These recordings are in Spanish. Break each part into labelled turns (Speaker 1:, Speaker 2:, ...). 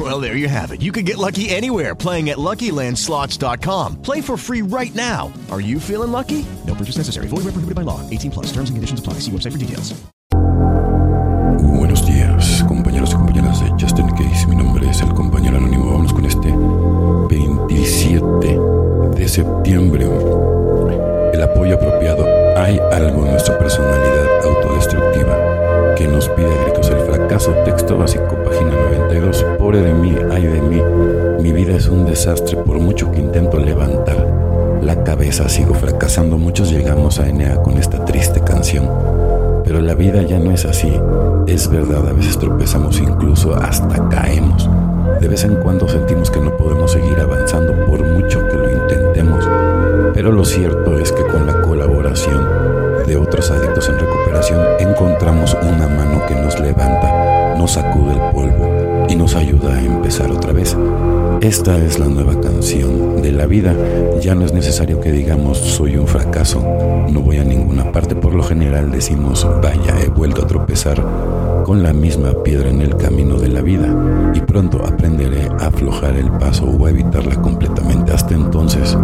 Speaker 1: Well, there you have it. You can get lucky anywhere playing at LuckyLandSlots.com. Play for free right now. Are you feeling lucky? No purchase necessary. Void where prohibited by law. 18 plus. Terms and conditions apply. See website for details.
Speaker 2: Buenos días, compañeros y compañeras de Justin Case. Mi nombre es el compañero anónimo. Vamos con este 27 de septiembre. El apoyo apropiado. Hay algo en nuestra personalidad autodestructiva que nos pide a gritos el fracaso. Texto básico, página 92. Pobre de mí, ay de mí. Mi vida es un desastre por mucho que intento levantar la cabeza. Sigo fracasando. Muchos llegamos a Enea con esta triste canción. Pero la vida ya no es así. Es verdad, a veces tropezamos, incluso hasta caemos. De vez en cuando sentimos que no podemos seguir avanzando por mucho que lo intentemos. Pero lo cierto es que con la colaboración de otros adictos en recuperación encontramos una mano que nos levanta, nos sacude el polvo y nos ayuda a empezar otra vez. Esta es la nueva canción de la vida. Ya no es necesario que digamos soy un fracaso, no voy a ninguna parte. Por lo general decimos vaya, he vuelto a tropezar con la misma piedra en el camino de la vida y pronto aprenderé a aflojar el paso o a evitarla completamente. Hasta entonces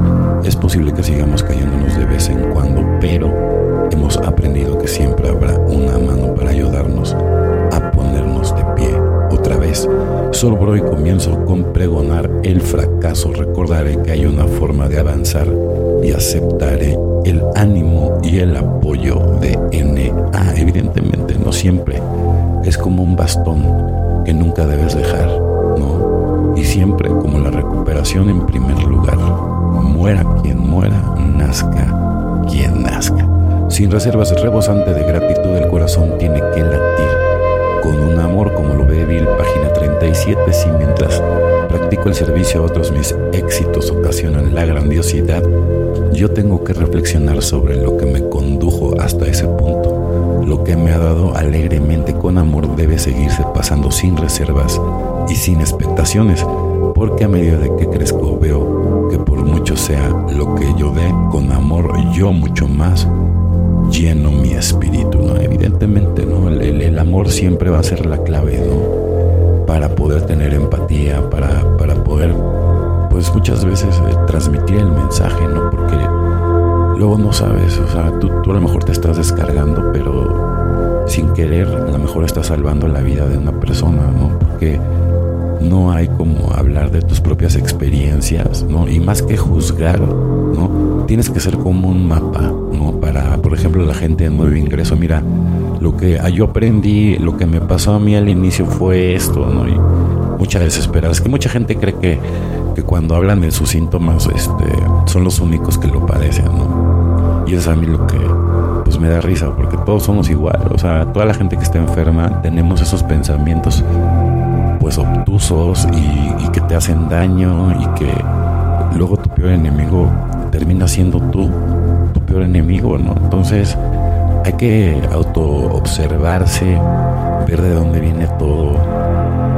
Speaker 2: es posible que sigamos cayéndonos de vez en cuando, pero hemos aprendido que siempre habrá una mano para ayudarnos por hoy comienzo con pregonar el fracaso. Recordaré que hay una forma de avanzar y aceptaré el ánimo y el apoyo de NA. Evidentemente no siempre. Es como un bastón que nunca debes dejar, ¿no? Y siempre como la recuperación en primer lugar. Muera quien muera, nazca quien nazca. Sin reservas, rebosante de gratitud, el corazón tiene que latir con un amor como lo ve Bill, página 37. Si mientras practico el servicio a otros mis éxitos ocasionan la grandiosidad, yo tengo que reflexionar sobre lo que me condujo hasta ese punto. Lo que me ha dado alegremente con amor debe seguirse pasando sin reservas y sin expectaciones, porque a medida de que crezco veo que por mucho sea lo que yo dé con amor, yo mucho más lleno mi espíritu, ¿no? Evidentemente, el, amor siempre va a ser la clave, ¿no? Para poder tener empatía, para, para poder, pues muchas veces eh, transmitir el mensaje, ¿no? Porque luego no sabes, o sea, tú, tú a lo mejor te estás descargando, pero sin querer a lo mejor estás salvando la vida de una persona, ¿no? Porque no hay como hablar de tus propias experiencias, ¿no? Y más que juzgar, ¿no? Tienes que ser como un mapa, ¿no? Para, por ejemplo, la gente de nuevo ingreso, mira, lo que yo aprendí, lo que me pasó a mí al inicio fue esto, ¿no? Y mucha desesperanza. Es que mucha gente cree que, que cuando hablan de sus síntomas, este, son los únicos que lo padecen, ¿no? Y es a mí lo que, pues me da risa, porque todos somos igual, o sea, toda la gente que está enferma tenemos esos pensamientos pues obtusos y, que te hacen daño y que luego tu peor enemigo termina siendo tú, tu peor enemigo, ¿no? Entonces hay que auto observarse, ver de dónde viene todo.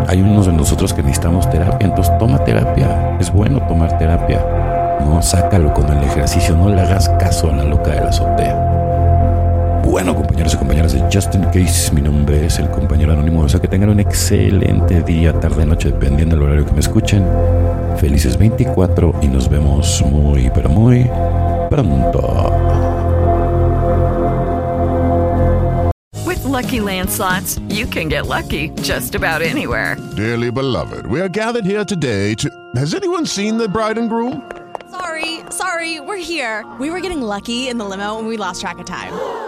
Speaker 2: Hay unos de nosotros que necesitamos terapia, entonces toma terapia, es bueno tomar terapia, no sácalo con el ejercicio, no le hagas caso a la loca de la azotea. Bueno, compañeros y compañeras de Justin Case, mi nombre es el compañero anónimo. O sea, que tengan un excelente día, tarde, noche, dependiendo del horario que me escuchen. Felices 24 y nos vemos muy, pero muy pronto.
Speaker 3: With lucky landslots, you can get lucky just about anywhere.
Speaker 4: Dearly beloved, we are gathered here today to. Has anyone seen the bride and groom?
Speaker 5: Sorry, sorry, we're here. We were getting lucky in the limo and we lost track of time.